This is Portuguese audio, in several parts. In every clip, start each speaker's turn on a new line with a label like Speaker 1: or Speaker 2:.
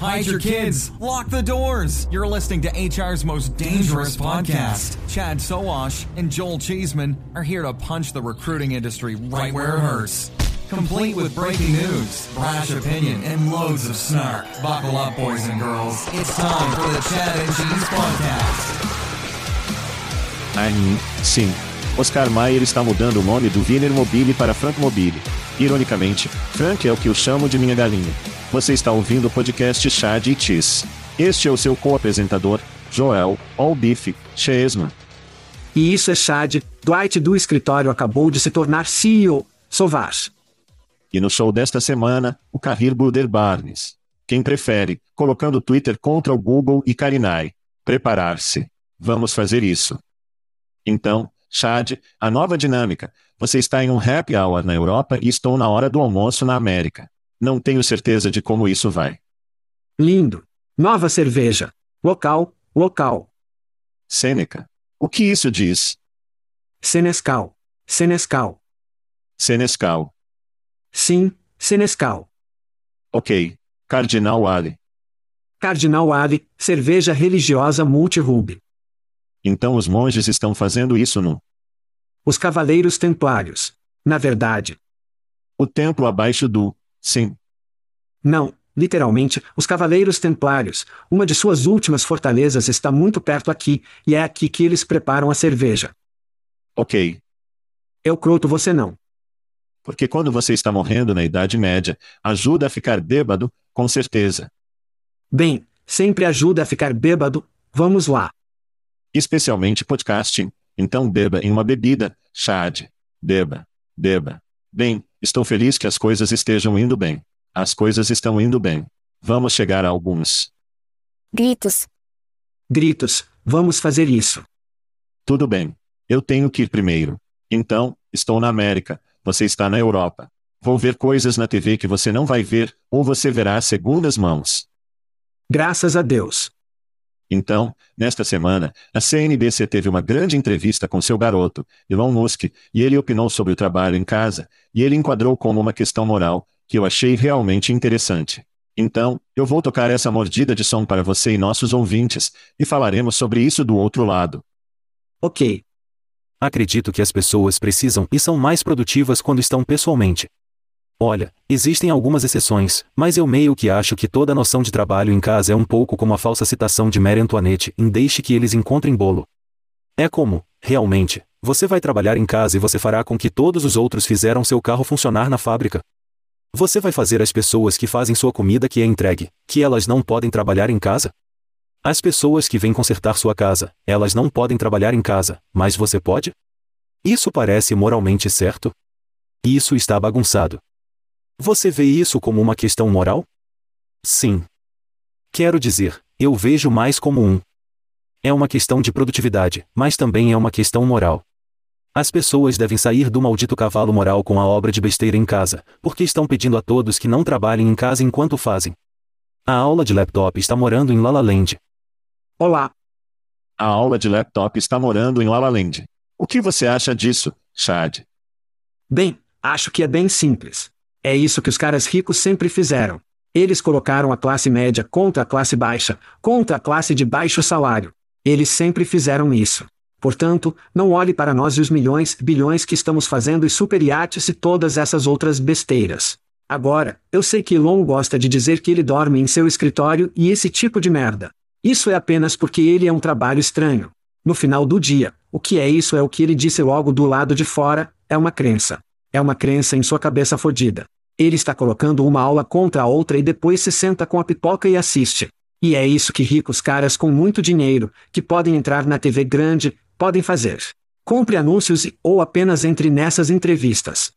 Speaker 1: Hide your kids. Lock the doors. You're listening to HR's most dangerous podcast. Chad Soash and Joel Cheeseman are here to punch the recruiting industry right where it hurts. Complete with breaking news, brash opinion, and loads of snark. Buckle up, boys and girls. It's time for the Chad and Cheese Podcast.
Speaker 2: Ai, sim. Oscar Mayer está mudando o nome do Wiener Mobile para Frank Mobile. Ironicamente, Frank é o que eu chamo de minha galinha. Você está ouvindo o podcast Chad e Cheese. Este é o seu co-apresentador, Joel Olbiff Chesman.
Speaker 3: E isso é Chad, Dwight do escritório acabou de se tornar CEO, Sovash.
Speaker 2: E no show desta semana, o Carrir Buder Barnes. Quem prefere, colocando Twitter contra o Google e Karinai. Preparar-se. Vamos fazer isso. Então, Chad, a nova dinâmica. Você está em um happy hour na Europa e estou na hora do almoço na América. Não tenho certeza de como isso vai.
Speaker 3: Lindo. Nova cerveja. Local, local.
Speaker 2: Sêneca. O que isso diz?
Speaker 3: Senescal. Senescal.
Speaker 2: Senescal.
Speaker 3: Sim, Senescal.
Speaker 2: Ok. Cardinal Ali.
Speaker 3: Cardinal Ali, cerveja religiosa multirube.
Speaker 2: Então os monges estão fazendo isso no
Speaker 3: Os Cavaleiros Templários. Na verdade.
Speaker 2: o templo abaixo do. Sim.
Speaker 3: Não, literalmente, os Cavaleiros Templários, uma de suas últimas fortalezas está muito perto aqui, e é aqui que eles preparam a cerveja.
Speaker 2: Ok.
Speaker 3: Eu croto você não.
Speaker 2: Porque quando você está morrendo na Idade Média, ajuda a ficar bêbado, com certeza.
Speaker 3: Bem, sempre ajuda a ficar bêbado, vamos lá.
Speaker 2: Especialmente podcasting. Então beba em uma bebida, Chad. Beba. Beba. Bem, estou feliz que as coisas estejam indo bem. As coisas estão indo bem. Vamos chegar a alguns.
Speaker 4: Gritos.
Speaker 3: Gritos, vamos fazer isso.
Speaker 2: Tudo bem. Eu tenho que ir primeiro. Então, estou na América, você está na Europa. Vou ver coisas na TV que você não vai ver, ou você verá segundas mãos.
Speaker 3: Graças a Deus.
Speaker 2: Então, nesta semana, a CNBC teve uma grande entrevista com seu garoto, Elon Musk, e ele opinou sobre o trabalho em casa, e ele enquadrou como uma questão moral, que eu achei realmente interessante. Então, eu vou tocar essa mordida de som para você e nossos ouvintes, e falaremos sobre isso do outro lado.
Speaker 3: Ok.
Speaker 5: Acredito que as pessoas precisam e são mais produtivas quando estão pessoalmente. Olha, existem algumas exceções, mas eu meio que acho que toda a noção de trabalho em casa é um pouco como a falsa citação de Marie Antoinette em Deixe que eles encontrem bolo. É como, realmente, você vai trabalhar em casa e você fará com que todos os outros fizeram seu carro funcionar na fábrica. Você vai fazer as pessoas que fazem sua comida que é entregue, que elas não podem trabalhar em casa? As pessoas que vêm consertar sua casa, elas não podem trabalhar em casa, mas você pode? Isso parece moralmente certo? Isso está bagunçado. Você vê isso como uma questão moral? Sim. Quero dizer, eu vejo mais como um. É uma questão de produtividade, mas também é uma questão moral. As pessoas devem sair do maldito cavalo moral com a obra de besteira em casa, porque estão pedindo a todos que não trabalhem em casa enquanto fazem. A aula de laptop está morando em Lala Land.
Speaker 3: Olá.
Speaker 2: A aula de laptop está morando em Lala Land. O que você acha disso, Chad?
Speaker 3: Bem, acho que é bem simples. É isso que os caras ricos sempre fizeram. Eles colocaram a classe média contra a classe baixa, contra a classe de baixo salário. Eles sempre fizeram isso. Portanto, não olhe para nós e os milhões, bilhões que estamos fazendo e superiates e todas essas outras besteiras. Agora, eu sei que Elon gosta de dizer que ele dorme em seu escritório e esse tipo de merda. Isso é apenas porque ele é um trabalho estranho. No final do dia, o que é isso é o que ele disse logo do lado de fora, é uma crença. É uma crença em sua cabeça fodida. Ele está colocando uma aula contra a outra e depois se senta com a pipoca e assiste. E é isso que ricos caras com muito dinheiro, que podem entrar na TV grande, podem fazer. Compre anúncios e, ou apenas entre nessas entrevistas.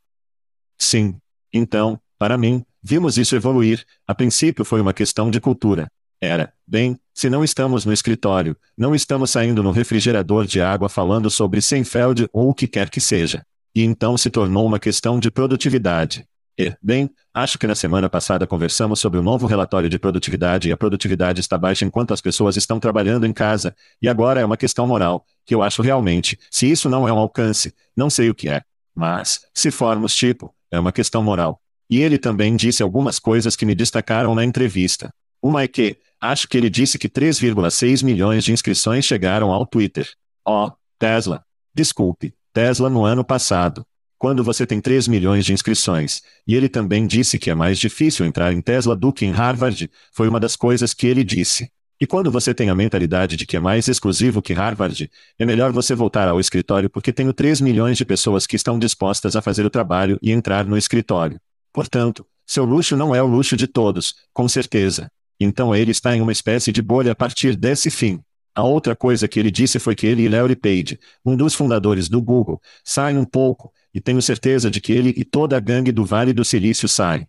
Speaker 2: Sim. Então, para mim, vimos isso evoluir. A princípio foi uma questão de cultura. Era, bem, se não estamos no escritório, não estamos saindo no refrigerador de água falando sobre Seinfeld ou o que quer que seja. E então se tornou uma questão de produtividade. E, bem, acho que na semana passada conversamos sobre o novo relatório de produtividade e a produtividade está baixa enquanto as pessoas estão trabalhando em casa, e agora é uma questão moral, que eu acho realmente, se isso não é um alcance, não sei o que é. Mas, se formos tipo, é uma questão moral. E ele também disse algumas coisas que me destacaram na entrevista. Uma é que, acho que ele disse que 3,6 milhões de inscrições chegaram ao Twitter. Oh, Tesla. Desculpe, Tesla no ano passado quando você tem 3 milhões de inscrições. E ele também disse que é mais difícil entrar em Tesla do que em Harvard, foi uma das coisas que ele disse. E quando você tem a mentalidade de que é mais exclusivo que Harvard, é melhor você voltar ao escritório porque tenho 3 milhões de pessoas que estão dispostas a fazer o trabalho e entrar no escritório. Portanto, seu luxo não é o luxo de todos, com certeza. Então ele está em uma espécie de bolha a partir desse fim. A outra coisa que ele disse foi que ele e Larry Page, um dos fundadores do Google, saem um pouco, e tenho certeza de que ele e toda a gangue do Vale do Silício saem.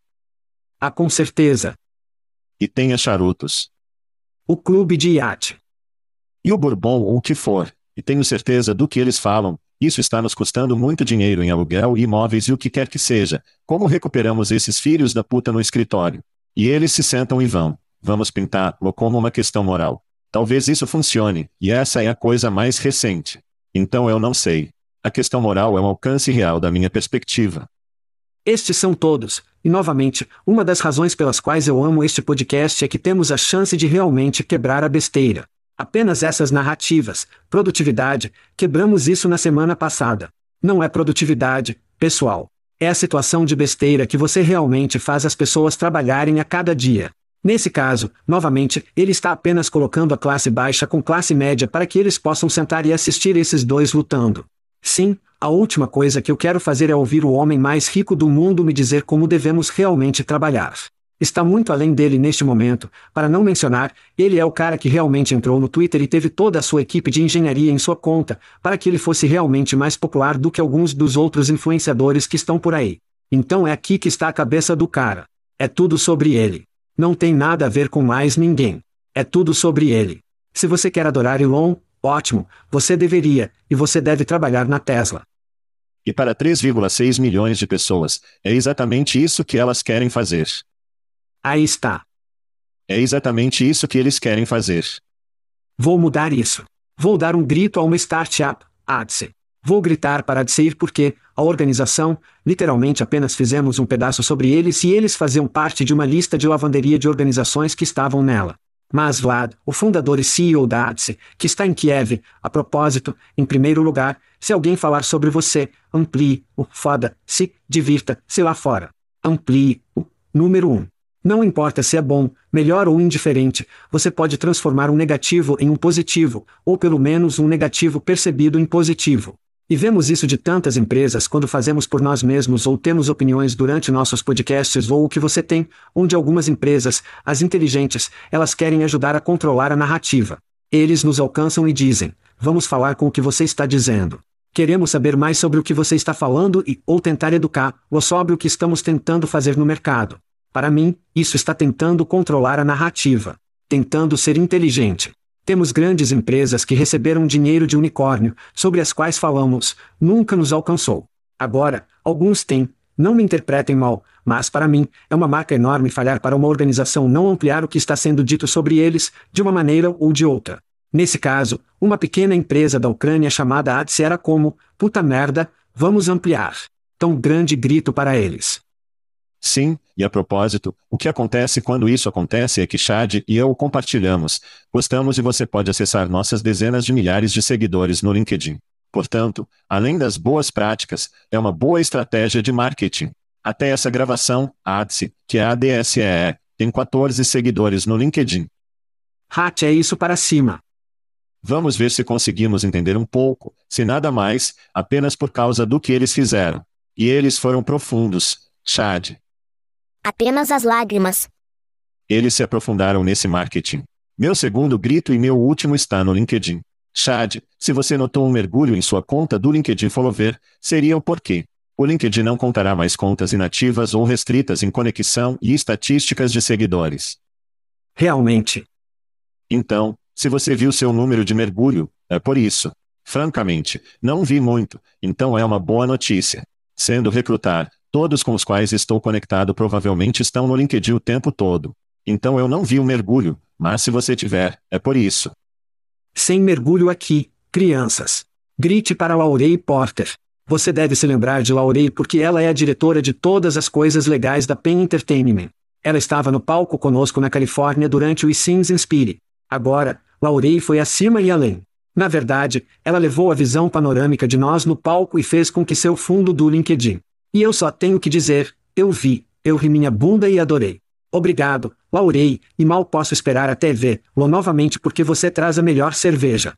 Speaker 3: Ah, com certeza.
Speaker 2: E tenha charutos.
Speaker 3: O clube de iate.
Speaker 2: E o bourbon ou o que for, e tenho certeza do que eles falam, isso está nos custando muito dinheiro em aluguel e imóveis e o que quer que seja. Como recuperamos esses filhos da puta no escritório? E eles se sentam e vão. Vamos pintá-lo como uma questão moral. Talvez isso funcione, e essa é a coisa mais recente. Então eu não sei. A questão moral é um alcance real da minha perspectiva.
Speaker 3: Estes são todos, e novamente, uma das razões pelas quais eu amo este podcast é que temos a chance de realmente quebrar a besteira. Apenas essas narrativas, produtividade, quebramos isso na semana passada. Não é produtividade, pessoal. É a situação de besteira que você realmente faz as pessoas trabalharem a cada dia. Nesse caso, novamente, ele está apenas colocando a classe baixa com classe média para que eles possam sentar e assistir esses dois lutando. Sim, a última coisa que eu quero fazer é ouvir o homem mais rico do mundo me dizer como devemos realmente trabalhar. Está muito além dele neste momento, para não mencionar, ele é o cara que realmente entrou no Twitter e teve toda a sua equipe de engenharia em sua conta, para que ele fosse realmente mais popular do que alguns dos outros influenciadores que estão por aí. Então é aqui que está a cabeça do cara. É tudo sobre ele. Não tem nada a ver com mais ninguém. É tudo sobre ele. Se você quer adorar Elon, Ótimo, você deveria, e você deve trabalhar na Tesla.
Speaker 2: E para 3,6 milhões de pessoas, é exatamente isso que elas querem fazer.
Speaker 3: Aí está.
Speaker 2: É exatamente isso que eles querem fazer.
Speaker 3: Vou mudar isso. Vou dar um grito a uma startup, ADSE. Vou gritar para ADSE ir porque, a organização, literalmente apenas fizemos um pedaço sobre eles e eles faziam parte de uma lista de lavanderia de organizações que estavam nela. Mas Vlad, o fundador e CEO da ATSE, que está em Kiev, a propósito, em primeiro lugar, se alguém falar sobre você, amplie o foda-se, divirta-se lá fora. Amplie o número 1. Um. Não importa se é bom, melhor ou indiferente, você pode transformar um negativo em um positivo, ou pelo menos um negativo percebido em positivo. E vemos isso de tantas empresas quando fazemos por nós mesmos ou temos opiniões durante nossos podcasts ou o que você tem, onde algumas empresas, as inteligentes, elas querem ajudar a controlar a narrativa. Eles nos alcançam e dizem: Vamos falar com o que você está dizendo. Queremos saber mais sobre o que você está falando e, ou tentar educar, ou sobre o que estamos tentando fazer no mercado. Para mim, isso está tentando controlar a narrativa. Tentando ser inteligente Temos grandes empresas que receberam dinheiro de unicórnio, sobre as quais falamos, nunca nos alcançou. Agora, alguns têm, não me interpretem mal, mas para mim, é uma marca enorme falhar para uma organização não ampliar o que está sendo dito sobre eles, de uma maneira ou de outra. Nesse caso, uma pequena empresa da Ucrânia chamada ADS era como, puta merda, vamos ampliar. Tão grande grito para eles.
Speaker 2: Sim, e a propósito, o que acontece quando isso acontece é que Chad e eu compartilhamos, gostamos e você pode acessar nossas dezenas de milhares de seguidores no LinkedIn. Portanto, além das boas práticas, é uma boa estratégia de marketing. Até essa gravação, a ADSE, que é a ADSEE, tem 14 seguidores no LinkedIn.
Speaker 3: Hat é isso para cima.
Speaker 2: Vamos ver se conseguimos entender um pouco, se nada mais, apenas por causa do que eles fizeram. E eles foram profundos, Chad.
Speaker 4: Apenas as lágrimas.
Speaker 2: Eles se aprofundaram nesse marketing. Meu segundo grito e meu último está no LinkedIn. Chad, se você notou um mergulho em sua conta do LinkedIn Follower, seria o porquê. O LinkedIn não contará mais contas inativas ou restritas em conexão e estatísticas de seguidores.
Speaker 3: Realmente.
Speaker 2: Então, se você viu seu número de mergulho, é por isso. Francamente, não vi muito, então é uma boa notícia. Sendo recrutar, todos com os quais estou conectado provavelmente estão no LinkedIn o tempo todo. Então eu não vi o mergulho, mas se você tiver, é por isso.
Speaker 3: Sem mergulho aqui, crianças. Grite para Laurei Porter. Você deve se lembrar de Laurei porque ela é a diretora de todas as coisas legais da Pen Entertainment. Ela estava no palco conosco na Califórnia durante o Sins Inspire. Agora, Laurei foi acima e além. Na verdade, ela levou a visão panorâmica de nós no palco e fez com que seu fundo do LinkedIn. E eu só tenho que dizer, eu vi, eu ri minha bunda e adorei. Obrigado, Laurei, e mal posso esperar até vê-lo novamente porque você traz a melhor cerveja.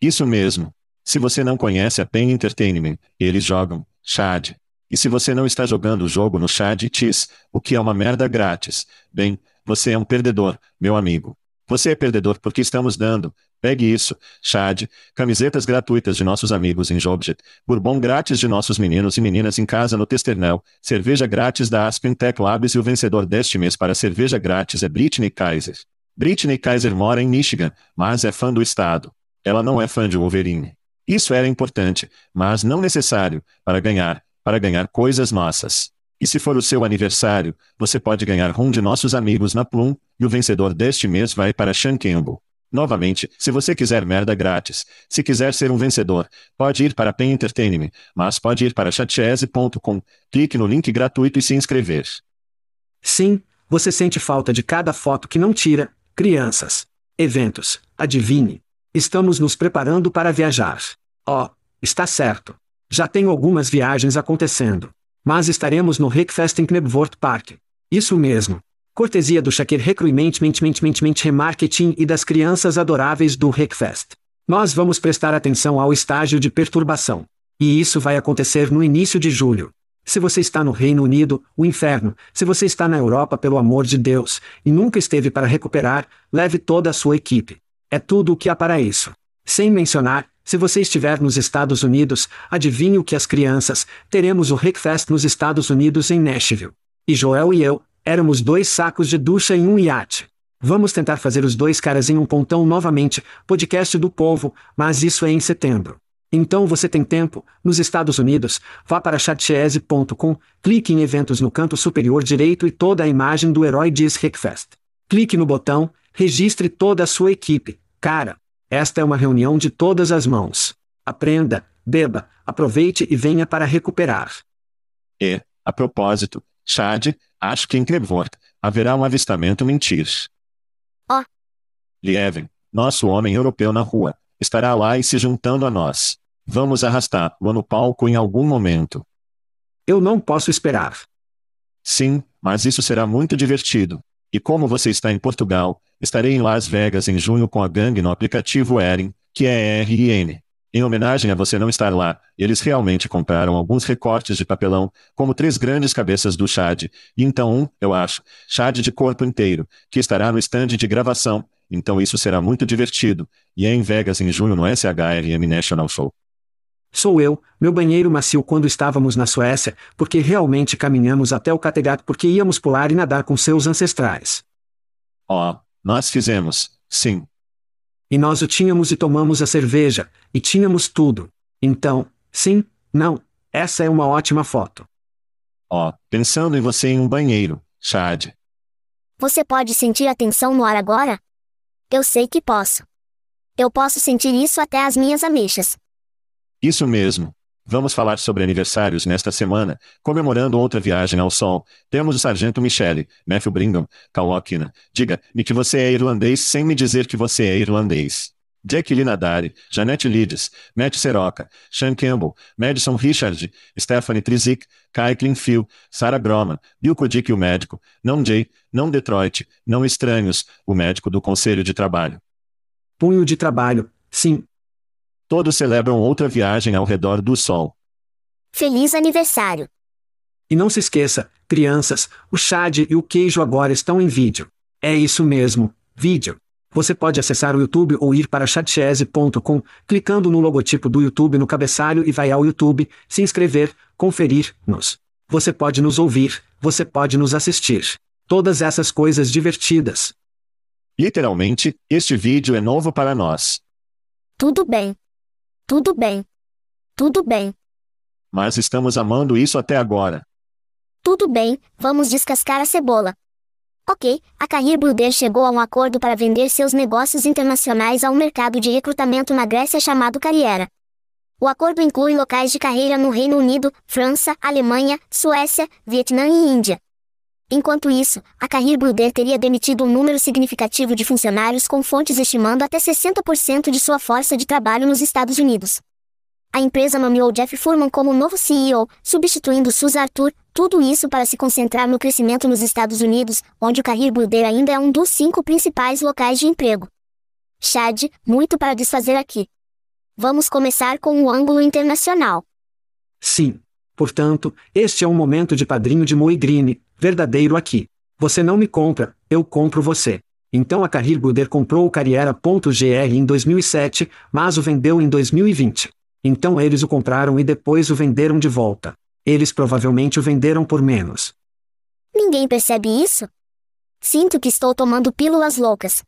Speaker 2: Isso mesmo. Se você não conhece a Pen Entertainment, eles jogam Chad. E se você não está jogando o jogo no Chad Cheese, o que é uma merda grátis, bem, você é um perdedor, meu amigo. Você é perdedor porque estamos dando, pegue isso, Chad, camisetas gratuitas de nossos amigos em Jobjet, bourbon grátis de nossos meninos e meninas em casa no Testernel, cerveja grátis da Aspen Tech Labs e o vencedor deste mês para cerveja grátis é Britney Kaiser. Britney Kaiser mora em Michigan, mas é fã do estado. Ela não é fã de Wolverine. Isso era importante, mas não necessário, para ganhar, para ganhar coisas nossas. E se for o seu aniversário, você pode ganhar um de nossos amigos na Plum, e o vencedor deste mês vai para Campbell. Novamente, se você quiser merda grátis, se quiser ser um vencedor, pode ir para Pen Entertainment, mas pode ir para chatchese.com, clique no link gratuito e se inscrever.
Speaker 3: Sim, você sente falta de cada foto que não tira, crianças. Eventos, adivinhe. Estamos nos preparando para viajar. Oh, está certo. Já tenho algumas viagens acontecendo. Mas estaremos no Rickfest em Knebworth Park. Isso mesmo. Cortesia do Shakir Recruitment Remarketing e das crianças adoráveis do Rickfest. Nós vamos prestar atenção ao estágio de perturbação. E isso vai acontecer no início de julho. Se você está no Reino Unido, o inferno, se você está na Europa pelo amor de Deus, e nunca esteve para recuperar, leve toda a sua equipe. É tudo o que há para isso. Sem mencionar, se você estiver nos Estados Unidos, adivinhe o que as crianças, teremos o Rickfest nos Estados Unidos em Nashville. E Joel e eu, éramos dois sacos de ducha em um iate. Vamos tentar fazer os dois caras em um pontão novamente, podcast do povo, mas isso é em setembro. Então você tem tempo, nos Estados Unidos, vá para chatchese.com, clique em eventos no canto superior direito e toda a imagem do herói diz Rickfest. Clique no botão, registre toda a sua equipe, cara. Esta é uma reunião de todas as mãos. Aprenda, beba, aproveite e venha para recuperar.
Speaker 2: E, a propósito, Chad, acho que em Knebworth, haverá um avistamento mentir.
Speaker 4: Ó. Oh.
Speaker 2: Lieven, nosso homem europeu na rua, estará lá e se juntando a nós. Vamos arrastá-lo no palco em algum momento.
Speaker 3: Eu não posso esperar.
Speaker 2: Sim, mas isso será muito divertido. E como você está em Portugal, estarei em Las Vegas em junho com a gangue no aplicativo Erin, que é RN. Em homenagem a você não estar lá, eles realmente compraram alguns recortes de papelão, como três grandes cabeças do Chad, e então um, eu acho, Chad de corpo inteiro, que estará no stand de gravação, então isso será muito divertido, e é em Vegas em junho no SHRM National Show.
Speaker 3: Sou eu, meu banheiro macio quando estávamos na Suécia, porque realmente caminhamos até o Kattegat porque íamos pular e nadar com seus ancestrais.
Speaker 2: Ó, oh, nós fizemos, sim.
Speaker 3: E nós o tínhamos e tomamos a cerveja, e tínhamos tudo. Então, sim, não, essa é uma ótima foto.
Speaker 2: Ó, pensando em você em um banheiro, Chad.
Speaker 4: Você pode sentir a tensão no ar agora? Eu sei que posso. Eu posso sentir isso até as minhas ameixas.
Speaker 2: Isso mesmo. Vamos falar sobre aniversários nesta semana, comemorando outra viagem ao sol. Temos o Sargento Michele, Matthew Brigham, Kalokina. Diga-me que você é irlandês sem me dizer que você é irlandês. Jack Linadari, Janete Lides, Matt Seroca, Sean Campbell, Madison Richard, Stephanie Trizik, Kai Klinfield, Sarah Groman, Bill Kodik o médico, não Jay, não Detroit, não Estranhos, o médico do Conselho de Trabalho.
Speaker 3: Punho de trabalho, sim.
Speaker 2: Todos celebram outra viagem ao redor do Sol.
Speaker 4: Feliz aniversário!
Speaker 3: E não se esqueça, crianças, o Chad e o queijo agora estão em vídeo. É isso mesmo, vídeo. Você pode acessar o YouTube ou ir para chatchese.com, clicando no logotipo do YouTube no cabeçalho e vai ao YouTube, se inscrever, conferir-nos. Você pode nos ouvir, você pode nos assistir. Todas essas coisas divertidas.
Speaker 2: Literalmente, este vídeo é novo para nós.
Speaker 4: Tudo bem. Tudo bem. Tudo bem.
Speaker 2: Mas estamos amando isso até agora.
Speaker 4: Tudo bem, vamos descascar a cebola. Ok, a Carrier Builder chegou a um acordo para vender seus negócios internacionais a um mercado de recrutamento na Grécia chamado Carriera. O acordo inclui locais de carreira no Reino Unido, França, Alemanha, Suécia, Vietnã e Índia. Enquanto isso, a Carrier Builder teria demitido um número significativo de funcionários com fontes estimando até 60% de sua força de trabalho nos Estados Unidos. A empresa nomeou Jeff Furman como novo CEO, substituindo Sus Arthur, tudo isso para se concentrar no crescimento nos Estados Unidos, onde o Career Builder ainda é um dos cinco principais locais de emprego. Chad, muito para desfazer aqui. Vamos começar com o ângulo internacional.
Speaker 3: Sim. Portanto, este é um momento de padrinho de Moe Green, verdadeiro aqui. Você não me compra, eu compro você. Então a Carrier Builder comprou o Carriera.gr em 2007, mas o vendeu em 2020. Então eles o compraram e depois o venderam de volta. Eles provavelmente o venderam por menos.
Speaker 4: Ninguém percebe isso? Sinto que estou tomando pílulas loucas.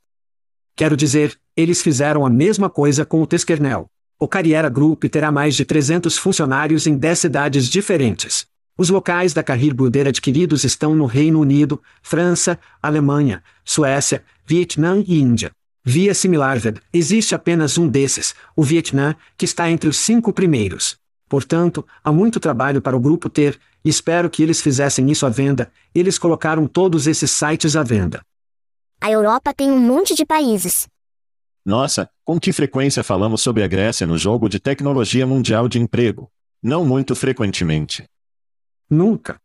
Speaker 3: Quero dizer, eles fizeram a mesma coisa com o Teskernel. O Carriera Group terá mais de 300 funcionários em 10 cidades diferentes. Os locais da Carrier Builder adquiridos estão no Reino Unido, França, Alemanha, Suécia, Vietnã e Índia. Via SimilarVed, existe apenas um desses, o Vietnã, que está entre os cinco primeiros. Portanto, há muito trabalho para o grupo ter, e espero que eles fizessem isso à venda, eles colocaram todos esses sites à venda.
Speaker 4: A Europa tem um monte de países.
Speaker 2: Nossa, com que frequência falamos sobre a Grécia no jogo de tecnologia mundial de emprego? Não muito frequentemente.
Speaker 3: Nunca.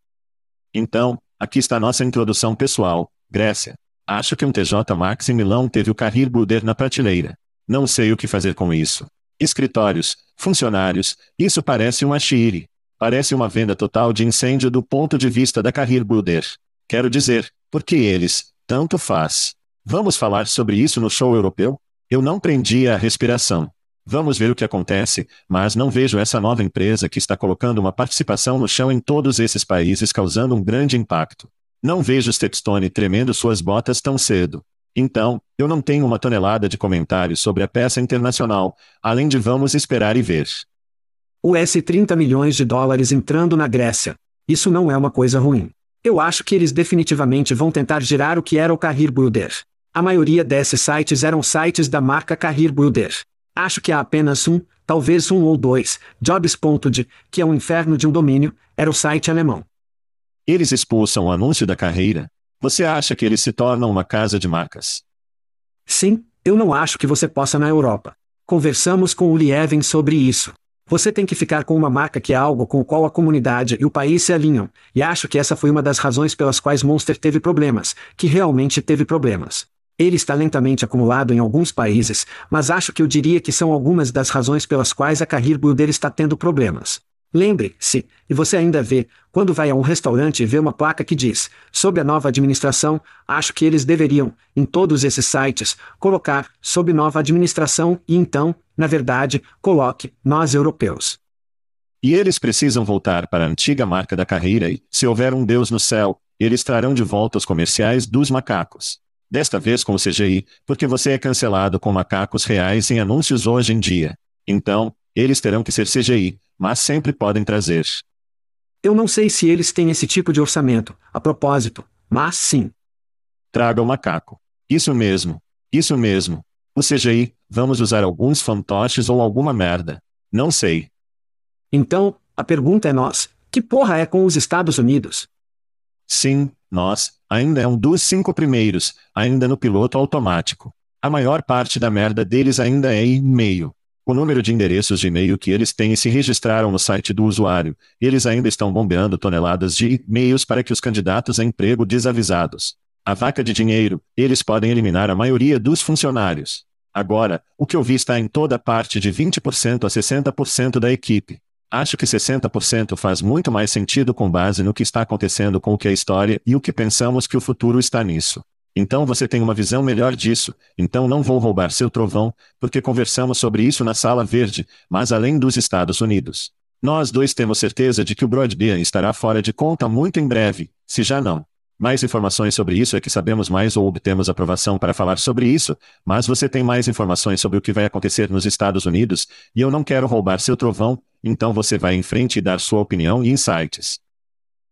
Speaker 2: Então, aqui está nossa introdução pessoal, Grécia. Acho que um TJ Max em Milão teve o Carrir Builder na prateleira. Não sei o que fazer com isso. Escritórios, funcionários, isso parece um achire. Parece uma venda total de incêndio do ponto de vista da Carrir Builder. Quero dizer, porque eles, tanto faz. Vamos falar sobre isso no show europeu? Eu não prendi a respiração. Vamos ver o que acontece, mas não vejo essa nova empresa que está colocando uma participação no chão em todos esses países causando um grande impacto. Não vejo Stepstone tremendo suas botas tão cedo. Então, eu não tenho uma tonelada de comentários sobre a peça internacional, além de vamos esperar e ver.
Speaker 3: US 30 milhões de dólares entrando na Grécia. Isso não é uma coisa ruim. Eu acho que eles definitivamente vão tentar girar o que era o Carrir Builder. A maioria desses sites eram sites da marca Carrir Builder. Acho que há apenas um, talvez um ou dois, Jobs.de, que é um inferno de um domínio, era o site alemão.
Speaker 2: Eles expulsam o anúncio da carreira. Você acha que eles se tornam uma casa de marcas?
Speaker 3: Sim, eu não acho que você possa na Europa. Conversamos com o Lieven sobre isso. Você tem que ficar com uma marca que é algo com o qual a comunidade e o país se alinham, e acho que essa foi uma das razões pelas quais Monster teve problemas, que realmente teve problemas. Ele está lentamente acumulado em alguns países, mas acho que eu diria que são algumas das razões pelas quais a Carrir Builder está tendo problemas. Lembre-se, e você ainda vê, quando vai a um restaurante e vê uma placa que diz, sob a nova administração, acho que eles deveriam, em todos esses sites, colocar, sob nova administração, e então, na verdade, coloque, nós europeus.
Speaker 2: E eles precisam voltar para a antiga marca da carreira e, se houver um Deus no céu, eles trarão de volta os comerciais dos macacos. Desta vez com o CGI, porque você é cancelado com macacos reais em anúncios hoje em dia. Então, eles terão que ser CGI, mas sempre podem trazer.
Speaker 3: Eu não sei se eles têm esse tipo de orçamento, a propósito, mas sim.
Speaker 2: Traga o macaco. Isso mesmo. Isso mesmo. O CGI, vamos usar alguns fantoches ou alguma merda. Não sei.
Speaker 3: Então, a pergunta é nós. Que porra é com os Estados Unidos?
Speaker 2: Sim, nós, ainda é um dos cinco primeiros, ainda no piloto automático. A maior parte da merda deles ainda é e-mail. O número de endereços de e-mail que eles têm e se registraram no site do usuário, eles ainda estão bombeando toneladas de e-mails para que os candidatos a emprego desavisados. A vaca de dinheiro, eles podem eliminar a maioria dos funcionários. Agora, o que eu vi está em toda parte de 20% a 60% da equipe. Acho que 60% faz muito mais sentido com base no que está acontecendo com o que é história e o que pensamos que o futuro está nisso. Então você tem uma visão melhor disso, então não vou roubar seu trovão, porque conversamos sobre isso na sala verde, mas além dos Estados Unidos. Nós dois temos certeza de que o Broadband estará fora de conta muito em breve, se já não. Mais informações sobre isso é que sabemos mais ou obtemos aprovação para falar sobre isso, mas você tem mais informações sobre o que vai acontecer nos Estados Unidos, e eu não quero roubar seu trovão, então você vai em frente e dar sua opinião e insights.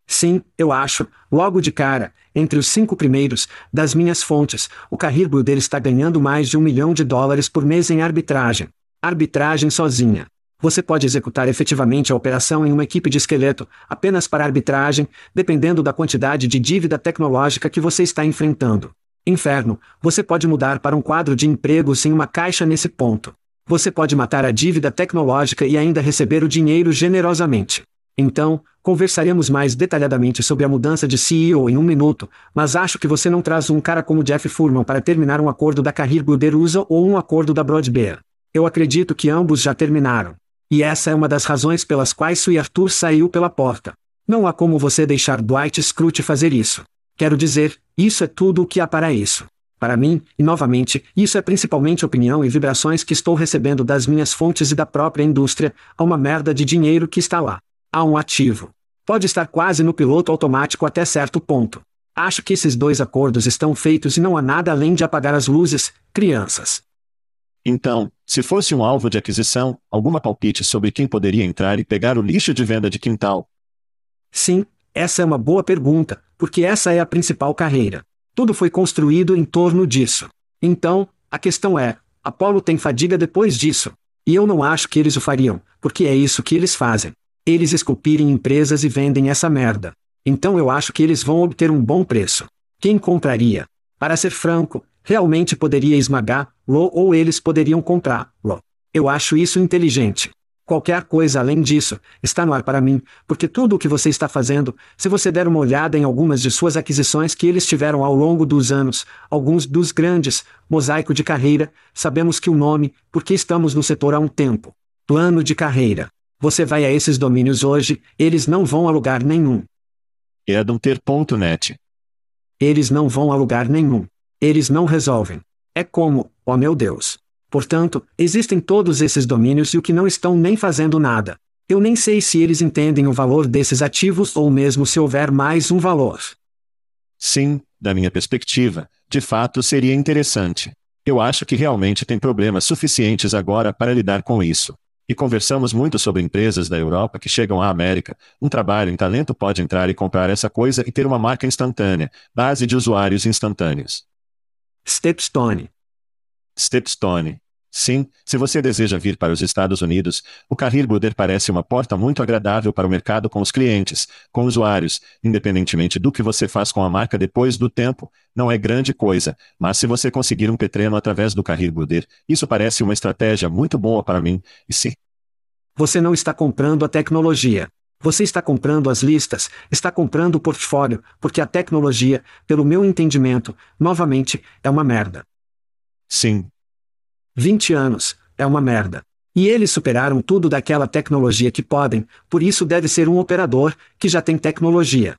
Speaker 3: Sim, eu acho, logo de cara, entre os cinco primeiros, das minhas fontes, o Carril dele está ganhando mais de um milhão de dólares por mês em arbitragem. Arbitragem sozinha. Você pode executar efetivamente a operação em uma equipe de esqueleto, apenas para arbitragem, dependendo da quantidade de dívida tecnológica que você está enfrentando. Inferno, você pode mudar para um quadro de emprego sem uma caixa nesse ponto. Você pode matar a dívida tecnológica e ainda receber o dinheiro generosamente. Então, conversaremos mais detalhadamente sobre a mudança de CEO em um minuto, mas acho que você não traz um cara como Jeff Furman para terminar um acordo da Carrir Buderusa ou um acordo da Broadbear. Eu acredito que ambos já terminaram. E essa é uma das razões pelas quais Sui Arthur saiu pela porta. Não há como você deixar Dwight Schrute fazer isso. Quero dizer, isso é tudo o que há para isso. Para mim, e novamente, isso é principalmente opinião e vibrações que estou recebendo das minhas fontes e da própria indústria, há uma merda de dinheiro que está lá. Há um ativo. Pode estar quase no piloto automático até certo ponto. Acho que esses dois acordos estão feitos e não há nada além de apagar as luzes, crianças.
Speaker 2: Então, se fosse um alvo de aquisição, alguma palpite sobre quem poderia entrar e pegar o lixo de venda de quintal?
Speaker 3: Sim, essa é uma boa pergunta, porque essa é a principal carreira. Tudo foi construído em torno disso. Então, a questão é: Apolo tem fadiga depois disso. E eu não acho que eles o fariam, porque é isso que eles fazem. Eles esculpirem empresas e vendem essa merda. Então eu acho que eles vão obter um bom preço. Quem compraria? Para ser franco, realmente poderia esmagar-lo ou eles poderiam comprá-lo. Eu acho isso inteligente. Qualquer coisa além disso, está no ar para mim, porque tudo o que você está fazendo, se você der uma olhada em algumas de suas aquisições que eles tiveram ao longo dos anos, alguns dos grandes, mosaico de carreira, sabemos que o nome, porque estamos no setor há um tempo. Plano de carreira. Você vai a esses domínios hoje, eles não vão a lugar nenhum.
Speaker 2: Edumter.net.
Speaker 3: Eles não vão a lugar nenhum. Eles não resolvem. É como, ó oh meu Deus. Portanto, existem todos esses domínios e o que não estão nem fazendo nada. Eu nem sei se eles entendem o valor desses ativos ou mesmo se houver mais um valor.
Speaker 2: Sim, da minha perspectiva, de fato seria interessante. Eu acho que realmente tem problemas suficientes agora para lidar com isso. E conversamos muito sobre empresas da Europa que chegam à América. Um trabalho em talento pode entrar e comprar essa coisa e ter uma marca instantânea, base de usuários instantâneos.
Speaker 3: Stepstone.
Speaker 2: Stepstone. Sim, se você deseja vir para os Estados Unidos, o Career Builder parece uma porta muito agradável para o mercado com os clientes, com usuários, independentemente do que você faz com a marca depois do tempo, não é grande coisa, mas se você conseguir um petreno através do Career Builder, isso parece uma estratégia muito boa para mim, e se
Speaker 3: você não está comprando a tecnologia. Você está comprando as listas, está comprando o portfólio, porque a tecnologia, pelo meu entendimento, novamente, é uma merda.
Speaker 2: Sim.
Speaker 3: 20 anos, é uma merda. E eles superaram tudo daquela tecnologia que podem, por isso deve ser um operador, que já tem tecnologia.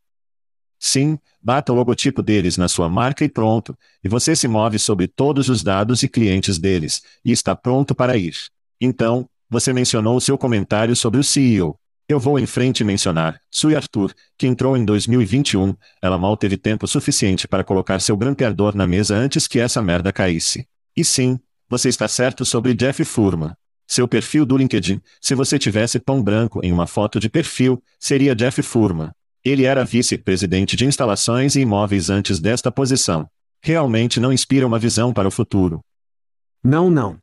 Speaker 2: Sim, bata o logotipo deles na sua marca e pronto, e você se move sobre todos os dados e clientes deles, e está pronto para ir. Então, você mencionou o seu comentário sobre o CEO. Eu vou em frente mencionar Sue Arthur, que entrou em 2021. Ela mal teve tempo suficiente para colocar seu grampeador na mesa antes que essa merda caísse. E sim, você está certo sobre Jeff Furman. Seu perfil do LinkedIn, se você tivesse pão branco em uma foto de perfil, seria Jeff Furman. Ele era vice-presidente de instalações e imóveis antes desta posição. Realmente não inspira uma visão para o futuro.
Speaker 3: Não, não.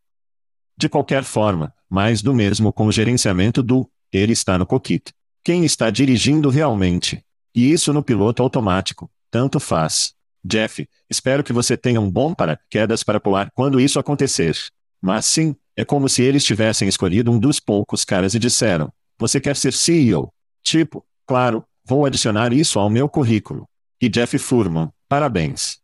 Speaker 2: De qualquer forma, mais do mesmo com o gerenciamento do ele está no cockpit. Quem está dirigindo realmente? E isso no piloto automático. Tanto faz. Jeff, espero que você tenha um bom paraquedas para pular quando isso acontecer. Mas sim, é como se eles tivessem escolhido um dos poucos caras e disseram: Você quer ser CEO? Tipo, claro, vou adicionar isso ao meu currículo. E Jeff Furman, parabéns.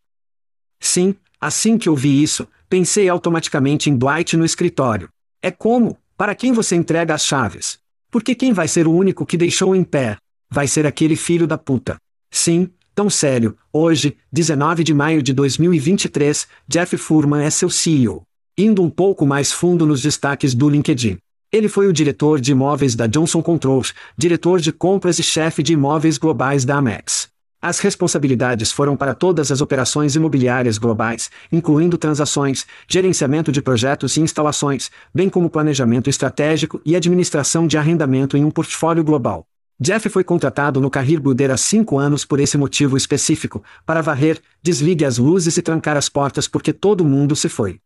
Speaker 3: Sim, assim que ouvi isso, pensei automaticamente em Dwight no escritório. É como, para quem você entrega as chaves? Porque quem vai ser o único que deixou em pé? Vai ser aquele filho da puta. Sim, tão sério, hoje, 19 de maio de 2023, Jeff Furman é seu CEO. Indo um pouco mais fundo nos destaques do LinkedIn. Ele foi o diretor de imóveis da Johnson Controls, diretor de compras e chefe de imóveis globais da Amex. As responsabilidades foram para todas as operações imobiliárias globais, incluindo transações, gerenciamento de projetos e instalações, bem como planejamento estratégico e administração de arrendamento em um portfólio global. Jeff foi contratado no Carrir Builder há cinco anos por esse motivo específico, para varrer, desligue as luzes e trancar as portas porque todo mundo se foi.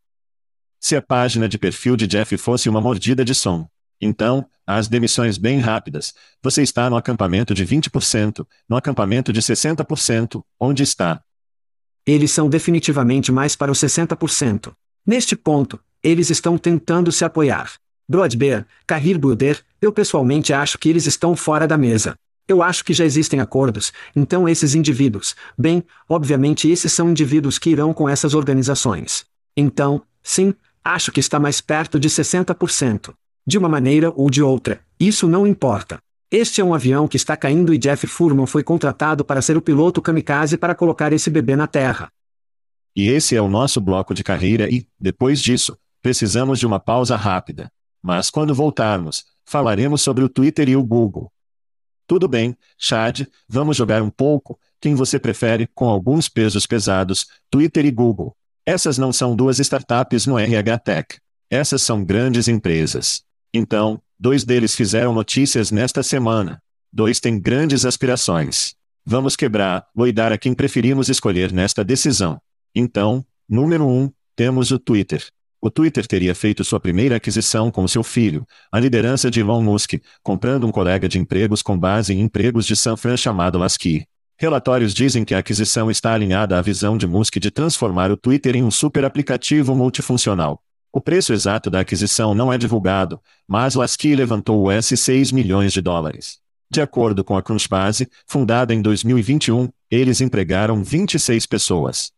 Speaker 2: Se a página de perfil de Jeff fosse uma mordida de som, então, as demissões bem rápidas. Você está no acampamento de 20%, no acampamento de 60%, onde está?
Speaker 3: Eles são definitivamente mais para os 60%. Neste ponto, eles estão tentando se apoiar. Broadbear, Carrir Builder, eu pessoalmente acho que eles estão fora da mesa. Eu acho que já existem acordos, então esses indivíduos, bem, obviamente esses são indivíduos que irão com essas organizações. Então, sim, acho que está mais perto de 60%. De uma maneira ou de outra, isso não importa. Este é um avião que está caindo e Jeff Furman foi contratado para ser o piloto kamikaze para colocar esse bebê na Terra.
Speaker 2: E esse é o nosso bloco de carreira e, depois disso, precisamos de uma pausa rápida. Mas quando voltarmos, falaremos sobre o Twitter e o Google. Tudo bem, Chad, vamos jogar um pouco, quem você prefere, com alguns pesos pesados, Twitter e Google. Essas não são duas startups no RH Tech. Essas são grandes empresas. Então, dois deles fizeram notícias nesta semana. Dois têm grandes aspirações. Vamos quebrar ou dar a quem preferimos escolher nesta decisão. Então, número 1, um, temos o Twitter. O Twitter teria feito sua primeira aquisição com seu filho, a liderança de Elon Musk, comprando um colega de empregos com base em empregos de San Fran chamado Lasky. Relatórios dizem que a aquisição está alinhada à visão de Musk de transformar o Twitter em um super aplicativo multifuncional. O preço exato da aquisição não é divulgado, mas Lasky levantou o S 6 milhões de dólares. De acordo com a Crunchbase, fundada em 2021, eles empregaram 26 pessoas.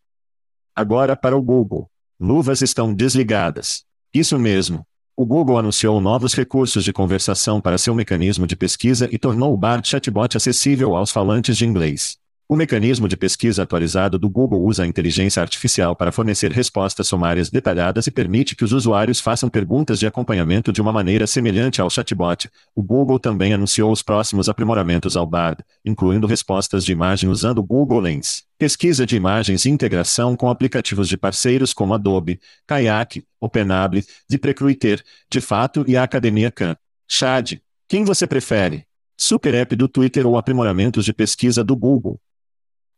Speaker 2: Agora para o Google. Luvas estão desligadas. Isso mesmo. O Google anunciou novos recursos de conversação para seu mecanismo de pesquisa e tornou o Bard Chatbot acessível aos falantes de inglês. O mecanismo de pesquisa atualizado do Google usa a inteligência artificial para fornecer respostas sumárias detalhadas e permite que os usuários façam perguntas de acompanhamento de uma maneira semelhante ao chatbot. O Google também anunciou os próximos aprimoramentos ao Bard, incluindo respostas de imagem usando o Google Lens, pesquisa de imagens e integração com aplicativos de parceiros como Adobe, Kayak, OpenAble, ZipRecruiter, De Fato e a Academia Khan. Chad, quem você prefere? Super App do Twitter ou aprimoramentos de pesquisa do Google?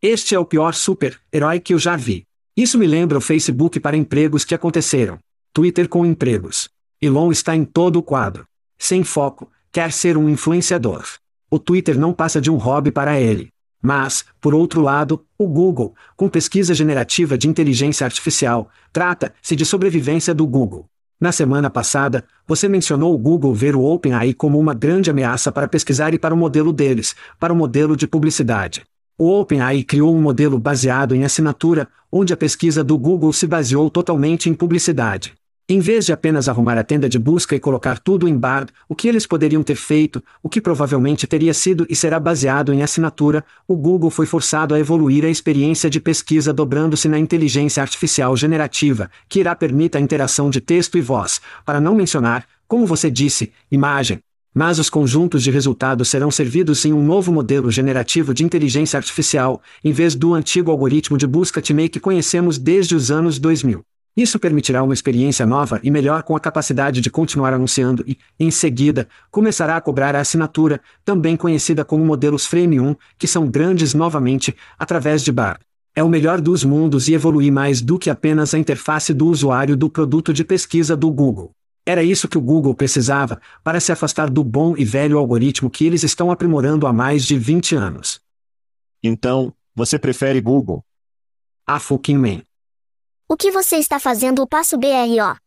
Speaker 3: Este é o pior super-herói que eu já vi. Isso me lembra o Facebook para empregos que aconteceram. Twitter com empregos. Elon está em todo o quadro. Sem foco, quer ser um influenciador. O Twitter não passa de um hobby para ele. Mas, por outro lado, o Google, com pesquisa generativa de inteligência artificial, trata-se de sobrevivência do Google. Na semana passada, você mencionou o Google ver o OpenAI como uma grande ameaça para pesquisar e para o modelo deles, para o modelo de publicidade. O OpenAI criou um modelo baseado em assinatura, onde a pesquisa do Google se baseou totalmente em publicidade. Em vez de apenas arrumar a tenda de busca e colocar tudo em Bard, o que eles poderiam ter feito, o que provavelmente teria sido e será baseado em assinatura, o Google foi forçado a evoluir a experiência de pesquisa dobrando-se na inteligência artificial generativa, que irá permitir a interação de texto e voz, para não mencionar, como você disse, imagem. Mas os conjuntos de resultados serão servidos em um novo modelo generativo de inteligência artificial, em vez do antigo algoritmo de busca TME que conhecemos desde os anos 2000. Isso permitirá uma experiência nova e melhor com a capacidade de continuar anunciando e, em seguida, começará a cobrar a assinatura, também conhecida como modelos Frame 1, que são grandes novamente, através de BAR. É o melhor dos mundos e evoluir mais do que apenas a interface do usuário do produto de pesquisa do Google. Era isso que o Google precisava para se afastar do bom e velho algoritmo que eles estão aprimorando há mais de 20 anos.
Speaker 2: Então, você prefere Google?
Speaker 3: A fucking man.
Speaker 4: O que você está fazendo o passo BRO?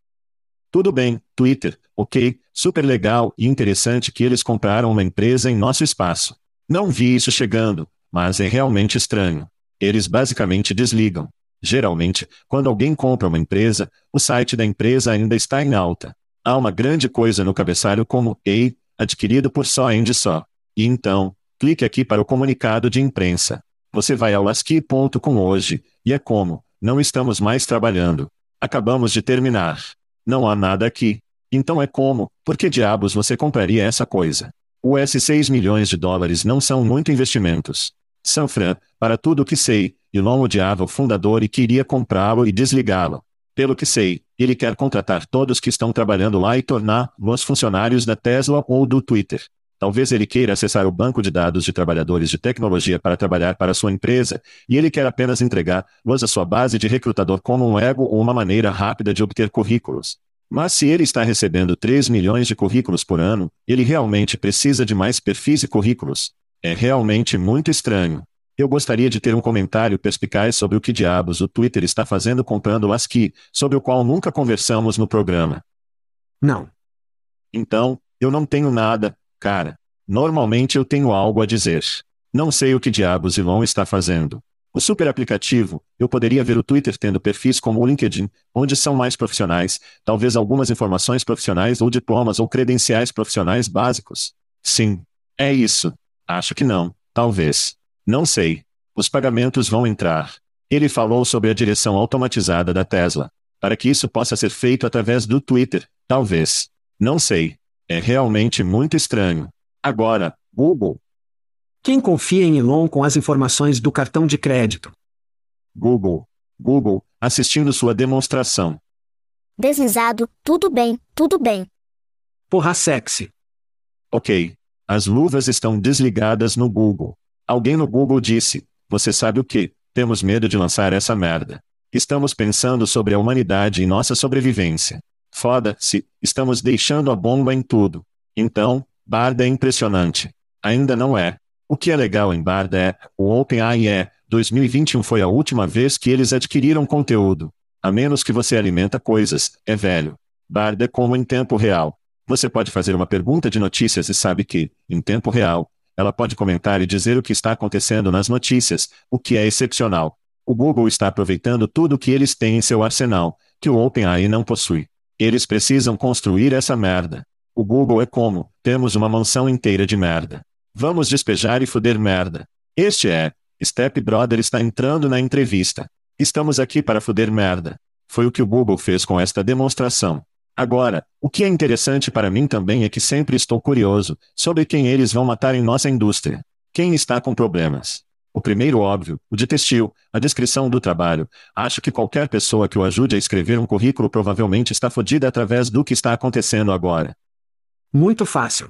Speaker 2: Tudo bem, Twitter, ok, super legal e interessante que eles compraram uma empresa em nosso espaço. Não vi isso chegando, mas é realmente estranho. Eles basicamente desligam. Geralmente, quando alguém compra uma empresa, o site da empresa ainda está em alta. Há uma grande coisa no cabeçalho como Ei, adquirido por só end só. E então, clique aqui para o comunicado de imprensa. Você vai ao ASCII.com hoje, e é como, não estamos mais trabalhando. Acabamos de terminar. Não há nada aqui. Então é como, por que diabos você compraria essa coisa? Os 6 milhões de dólares não são muito investimentos. Sanfran, para tudo o que sei, Elon odiava o fundador e queria comprá-lo e desligá-lo. Pelo que sei, ele quer contratar todos que estão trabalhando lá e torná-los funcionários da Tesla ou do Twitter. Talvez ele queira acessar o banco de dados de trabalhadores de tecnologia para trabalhar para sua empresa, e ele quer apenas entregar-los a sua base de recrutador como um ego ou uma maneira rápida de obter currículos. Mas se ele está recebendo 3 milhões de currículos por ano, ele realmente precisa de mais perfis e currículos. É realmente muito estranho. Eu gostaria de ter um comentário perspicaz sobre o que diabos o Twitter está fazendo comprando o ASCII, sobre o qual nunca conversamos no programa.
Speaker 3: Não.
Speaker 2: Então, eu não tenho nada, cara. Normalmente eu tenho algo a dizer. Não sei o que diabos Elon está fazendo. O super aplicativo, eu poderia ver o Twitter tendo perfis como o LinkedIn, onde são mais profissionais, talvez algumas informações profissionais ou diplomas ou credenciais profissionais básicos. Sim. É isso. Acho que não, talvez. Não sei. Os pagamentos vão entrar. Ele falou sobre a direção automatizada da Tesla. Para que isso possa ser feito através do Twitter, talvez. Não sei. É realmente muito estranho. Agora, Google.
Speaker 3: Quem confia em Elon com as informações do cartão de crédito?
Speaker 2: Google. Google, assistindo sua demonstração.
Speaker 4: Deslizado, tudo bem, tudo bem.
Speaker 3: Porra sexy.
Speaker 2: Ok. As luvas estão desligadas no Google. Alguém no Google disse: Você sabe o que? Temos medo de lançar essa merda. Estamos pensando sobre a humanidade e nossa sobrevivência. Foda-se, estamos deixando a bomba em tudo. Então, Barda é impressionante. Ainda não é. O que é legal em Barda é, o OpenAI é, 2021 foi a última vez que eles adquiriram conteúdo. A menos que você alimenta coisas, é velho. Barda é como em tempo real. Você pode fazer uma pergunta de notícias e sabe que, em tempo real, ela pode comentar e dizer o que está acontecendo nas notícias, o que é excepcional. O Google está aproveitando tudo o que eles têm em seu arsenal, que o OpenAI não possui. Eles precisam construir essa merda. O Google é como: temos uma mansão inteira de merda. Vamos despejar e foder merda. Este é. Step Brother está entrando na entrevista. Estamos aqui para foder merda. Foi o que o Google fez com esta demonstração. Agora, o que é interessante para mim também é que sempre estou curioso sobre quem eles vão matar em nossa indústria. Quem está com problemas? O primeiro óbvio, o de textil, a descrição do trabalho. Acho que qualquer pessoa que o ajude a escrever um currículo provavelmente está fodida através do que está acontecendo agora.
Speaker 3: Muito fácil.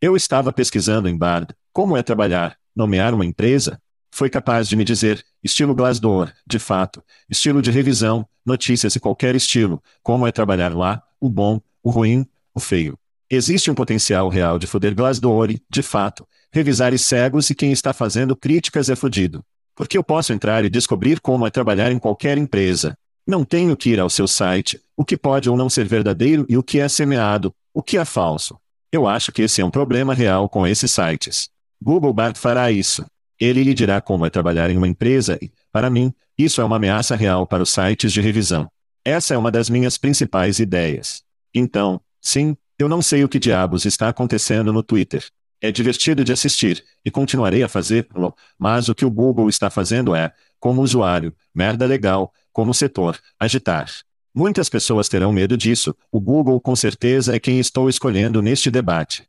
Speaker 2: Eu estava pesquisando em Bard, como é trabalhar, nomear uma empresa, foi capaz de me dizer, estilo Glassdoor, de fato, estilo de revisão, notícias e qualquer estilo, como é trabalhar lá, o bom, o ruim, o feio. Existe um potencial real de foder Glassdoor e, de fato, revisar e cegos e quem está fazendo críticas é fodido. Porque eu posso entrar e descobrir como é trabalhar em qualquer empresa. Não tenho que ir ao seu site, o que pode ou não ser verdadeiro e o que é semeado, o que é falso. Eu acho que esse é um problema real com esses sites. Google Bard fará isso. Ele lhe dirá como é trabalhar em uma empresa e, para mim, isso é uma ameaça real para os sites de revisão. Essa é uma das minhas principais ideias. Então, sim, eu não sei o que diabos está acontecendo no Twitter. É divertido de assistir, e continuarei a fazê-lo, mas o que o Google está fazendo é, como usuário, merda legal, como setor, agitar. Muitas pessoas terão medo disso, o Google com certeza é quem estou escolhendo neste debate.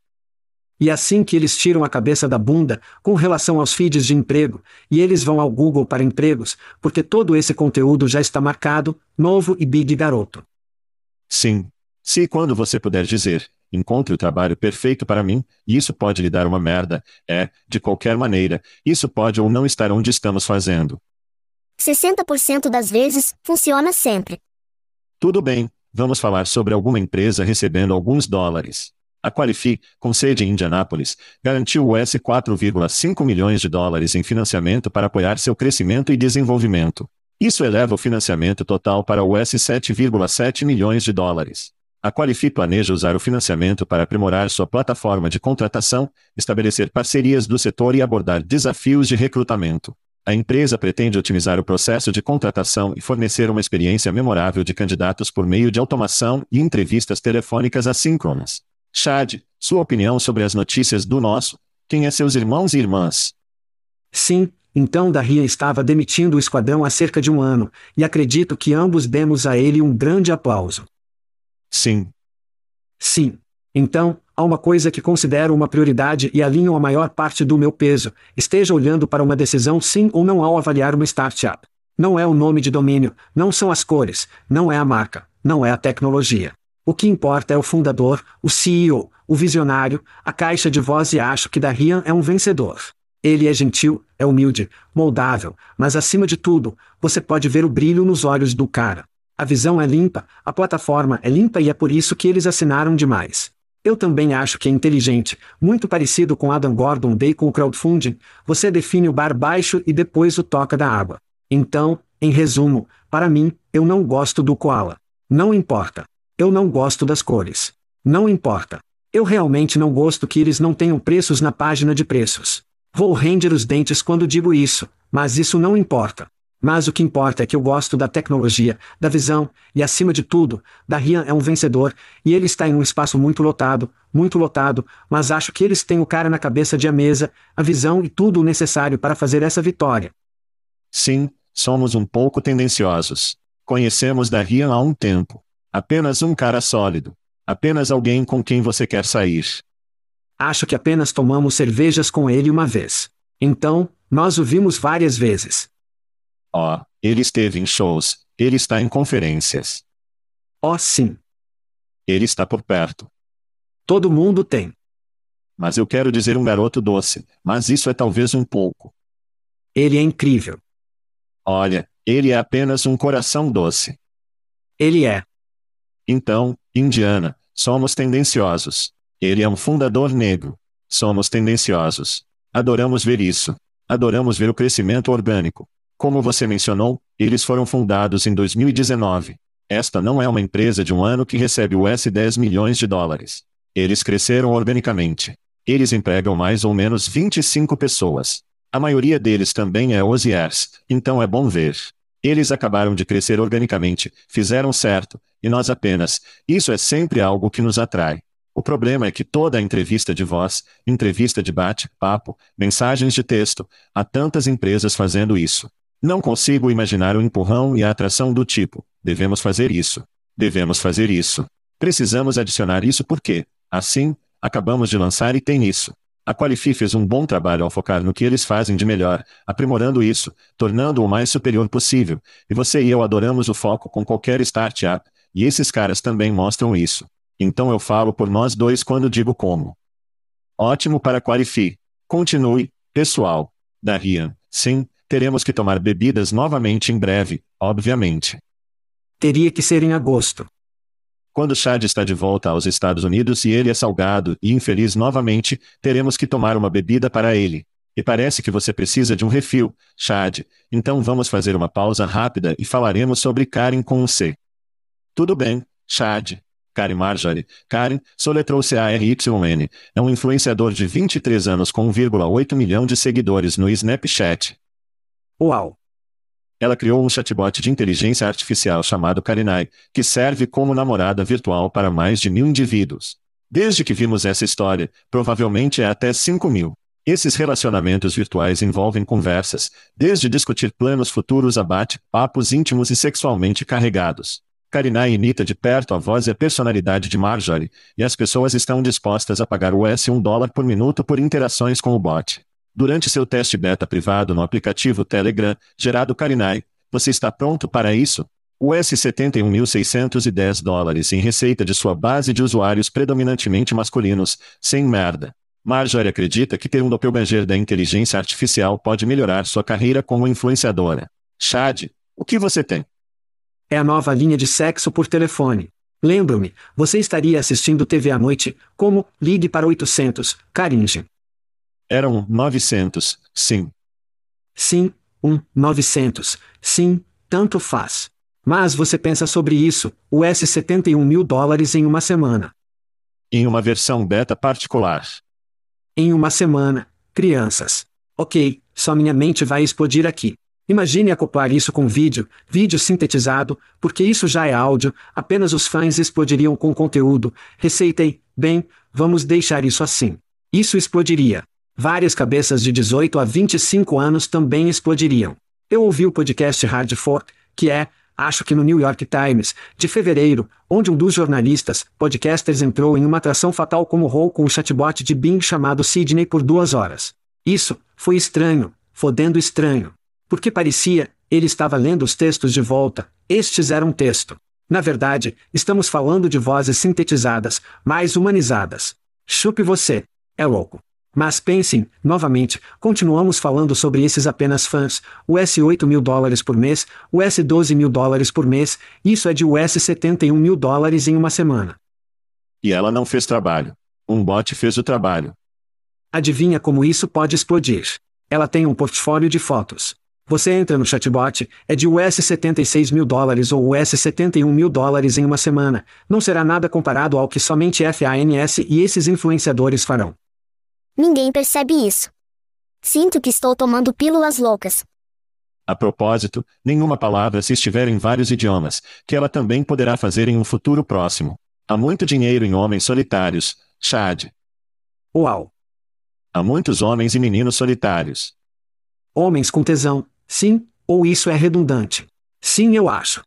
Speaker 3: E assim que eles tiram a cabeça da bunda, com relação aos feeds de emprego, e eles vão ao Google para empregos, porque todo esse conteúdo já está marcado, novo e big garoto.
Speaker 2: Sim. Se quando você puder dizer, encontre o trabalho perfeito para mim, e isso pode lhe dar uma merda, é, de qualquer maneira, isso pode ou não estar onde estamos fazendo.
Speaker 4: 60% das vezes, funciona sempre.
Speaker 2: Tudo bem, vamos falar sobre alguma empresa recebendo alguns dólares. A Qualify, com sede em Indianápolis, garantiu US 4,5 milhões de dólares em financiamento para apoiar seu crescimento e desenvolvimento. Isso eleva o financiamento total para US 7,7 milhões de dólares. A Qualify planeja usar o financiamento para aprimorar sua plataforma de contratação, estabelecer parcerias do setor e abordar desafios de recrutamento. A empresa pretende otimizar o processo de contratação e fornecer uma experiência memorável de candidatos por meio de automação e entrevistas telefônicas assíncronas. Chad, sua opinião sobre as notícias do nosso? Quem é seus irmãos e irmãs?
Speaker 3: Sim, então Darria estava demitindo o esquadrão há cerca de um ano, e acredito que ambos demos a ele um grande aplauso.
Speaker 2: Sim.
Speaker 3: Sim. Então, há uma coisa que considero uma prioridade e alinho a maior parte do meu peso, esteja olhando para uma decisão sim ou não ao avaliar uma startup. Não é o nome de domínio, não são as cores, não é a marca, não é a tecnologia. O que importa é o fundador, o CEO, o visionário, a caixa de voz e acho que Darian é um vencedor. Ele é gentil, é humilde, moldável, mas acima de tudo, você pode ver o brilho nos olhos do cara. A visão é limpa, a plataforma é limpa e é por isso que eles assinaram demais. Eu também acho que é inteligente, muito parecido com Adam Gordon Day com o crowdfunding, você define o bar baixo e depois o toca da água. Então, em resumo, para mim, eu não gosto do koala. Não importa. Eu não gosto das cores. Não importa. Eu realmente não gosto que eles não tenham preços na página de preços. Vou render os dentes quando digo isso, mas isso não importa. Mas o que importa é que eu gosto da tecnologia, da visão, e acima de tudo, da Rian é um vencedor, e ele está em um espaço muito lotado, muito lotado, mas acho que eles têm o cara na cabeça de a mesa, a visão e tudo o necessário para fazer essa vitória.
Speaker 2: Sim, somos um pouco tendenciosos. Conhecemos da Rian há um tempo. Apenas um cara sólido. Apenas alguém com quem você quer sair.
Speaker 3: Acho que apenas tomamos cervejas com ele uma vez. Então, nós o vimos várias vezes.
Speaker 2: Oh, ele esteve em shows, ele está em conferências.
Speaker 3: Oh, sim.
Speaker 2: Ele está por perto.
Speaker 3: Todo mundo tem.
Speaker 2: Mas eu quero dizer um garoto doce, mas isso é talvez um pouco.
Speaker 3: Ele é incrível.
Speaker 2: Olha, ele é apenas um coração doce.
Speaker 3: Ele é.
Speaker 2: Então, Indiana, somos tendenciosos. Ele é um fundador negro. Somos tendenciosos. Adoramos ver isso. Adoramos ver o crescimento orgânico. Como você mencionou, eles foram fundados em 2019. Esta não é uma empresa de um ano que recebe US 10 milhões de dólares. Eles cresceram organicamente. Eles empregam mais ou menos 25 pessoas. A maioria deles também é Oziers, então é bom ver. Eles acabaram de crescer organicamente, fizeram certo, e nós apenas. Isso é sempre algo que nos atrai. O problema é que toda entrevista de voz, entrevista de bate-papo, mensagens de texto, há tantas empresas fazendo isso. Não consigo imaginar o empurrão e a atração do tipo: devemos fazer isso. Devemos fazer isso. Precisamos adicionar isso porque, assim, acabamos de lançar e tem isso. A Qualify fez um bom trabalho ao focar no que eles fazem de melhor, aprimorando isso, tornando-o o mais superior possível, e você e eu adoramos o foco com qualquer startup, e esses caras também mostram isso. Então eu falo por nós dois quando digo como. Ótimo para Qualify. Continue, pessoal. Da Rian, sim, teremos que tomar bebidas novamente em breve, obviamente.
Speaker 3: Teria que ser em agosto.
Speaker 2: Quando Chad está de volta aos Estados Unidos e ele é salgado e infeliz novamente, teremos que tomar uma bebida para ele. E parece que você precisa de um refil, Chad. Então vamos fazer uma pausa rápida e falaremos sobre Karen com um C. Tudo bem, Chad. Karen Marjorie. Karen, soletrou C-A-R-Y-N. É um influenciador de 23 anos com 1,8 milhão de seguidores no Snapchat.
Speaker 3: Uau!
Speaker 2: ela criou um chatbot de inteligência artificial chamado Karinai, que serve como namorada virtual para mais de mil indivíduos. Desde que vimos essa história, provavelmente é até 5 mil. Esses relacionamentos virtuais envolvem conversas, desde discutir planos futuros a bate-papos íntimos e sexualmente carregados. Karina imita de perto a voz e a personalidade de Marjorie, e as pessoas estão dispostas a pagar US 1 dólar por minuto por interações com o bot. Durante seu teste beta privado no aplicativo Telegram, gerado Karinai, você está pronto para isso? US 71.610 dólares em receita de sua base de usuários predominantemente masculinos, sem merda. Marjorie acredita que ter um doppelganger da inteligência artificial pode melhorar sua carreira como influenciadora. Chad, o que você tem?
Speaker 3: É a nova linha de sexo por telefone. Lembro-me, você estaria assistindo TV à noite, como, ligue para 800, Caringe.
Speaker 2: Eram 900, sim.
Speaker 3: Sim, um, 900, sim, tanto faz. Mas você pensa sobre isso, US 71 mil dólares em uma semana.
Speaker 2: Em uma versão beta particular.
Speaker 3: Em uma semana, crianças. Ok, só minha mente vai explodir aqui. Imagine acoplar isso com vídeo, vídeo sintetizado, porque isso já é áudio, apenas os fãs explodiriam com conteúdo, receita e, bem, vamos deixar isso assim. Isso explodiria. Várias cabeças de 18 a 25 anos também explodiriam. Eu ouvi o podcast Hard Fork, que é, acho que no New York Times, de fevereiro, onde um dos jornalistas, podcasters entrou em uma atração fatal como rol com o chatbot de Bing chamado Sidney por duas horas. Isso, foi estranho, fodendo estranho. Porque parecia, ele estava lendo os textos de volta, estes eram texto. Na verdade, estamos falando de vozes sintetizadas, mais humanizadas. Chupe você. É louco. Mas pensem, novamente, continuamos falando sobre esses apenas fãs, US 8 mil dólares por mês, US 12 mil dólares por mês, isso é de US 71 mil dólares em uma semana.
Speaker 2: E ela não fez trabalho. Um bot fez o trabalho.
Speaker 3: Adivinha como isso pode explodir? Ela tem um portfólio de fotos. Você entra no chatbot, é de US 76 mil dólares ou US 71 mil dólares em uma semana. Não será nada comparado ao que somente FANS e esses influenciadores farão.
Speaker 4: Ninguém percebe isso. Sinto que estou tomando pílulas loucas.
Speaker 2: A propósito, nenhuma palavra se estiver em vários idiomas, que ela também poderá fazer em um futuro próximo. Há muito dinheiro em homens solitários, Chad.
Speaker 3: Uau!
Speaker 2: Há muitos homens e meninos solitários.
Speaker 3: Homens com tesão, Sim, ou isso é redundante. Sim, eu acho.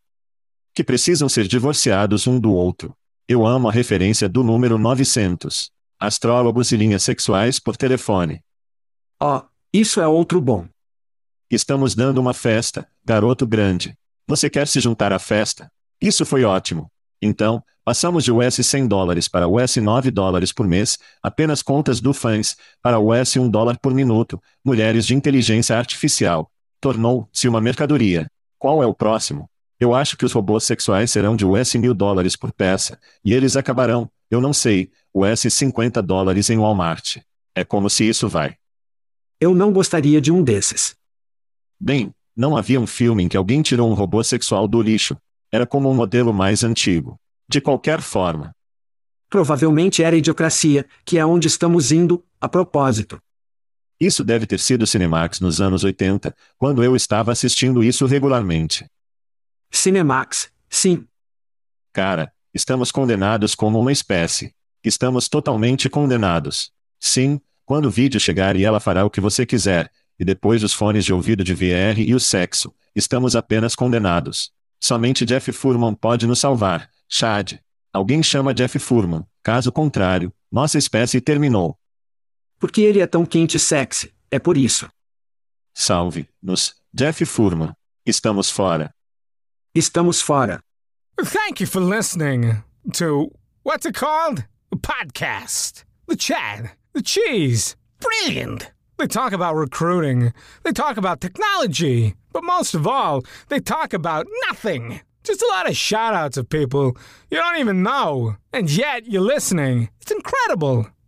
Speaker 2: Que precisam ser divorciados um do outro. Eu amo a referência do número 900. Astrólogos e linhas sexuais por telefone.
Speaker 3: Oh, isso é outro bom.
Speaker 2: Estamos dando uma festa, garoto grande. Você quer se juntar à festa? Isso foi ótimo. Então, passamos de US 100 dólares para US 9 dólares por mês, apenas contas do fãs, para US 1 dólar por minuto, mulheres de inteligência artificial, tornou-se uma mercadoria. Qual é o próximo? Eu acho que os robôs sexuais serão de US mil dólares por peça, e eles acabarão, eu não sei, US 50 dólares em Walmart. É como se isso vai.
Speaker 3: Eu não gostaria de um desses.
Speaker 2: Bem, não havia um filme em que alguém tirou um robô sexual do lixo. Era como um modelo mais antigo. De qualquer forma.
Speaker 3: Provavelmente era idiocracia, que é onde estamos indo, a propósito.
Speaker 2: Isso deve ter sido Cinemax nos anos 80, quando eu estava assistindo isso regularmente.
Speaker 3: Cinemax, sim.
Speaker 2: Cara, estamos condenados como uma espécie. Estamos totalmente condenados. Sim, quando o vídeo chegar e ela fará o que você quiser, e depois os fones de ouvido de VR e o sexo, estamos apenas condenados. Somente Jeff Furman pode nos salvar, Chad. Alguém chama Jeff Furman, caso contrário, nossa espécie terminou.
Speaker 3: Porque ele é tão quente e sexy, é por isso.
Speaker 2: Salve-nos, Jeff Furman. Estamos fora.
Speaker 3: Estamos fora.
Speaker 6: Thank you for listening to what's it called? A podcast. The chat. The cheese. Brilliant. They talk about recruiting. They talk about technology. But most of all, they talk about nothing. Just a lot of shout outs of people you don't even know. And yet you're listening. It's incredible.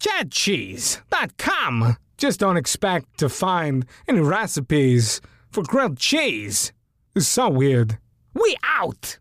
Speaker 6: Chadcheese.com. Just don't expect to find any recipes for grilled cheese. It's so weird. We out!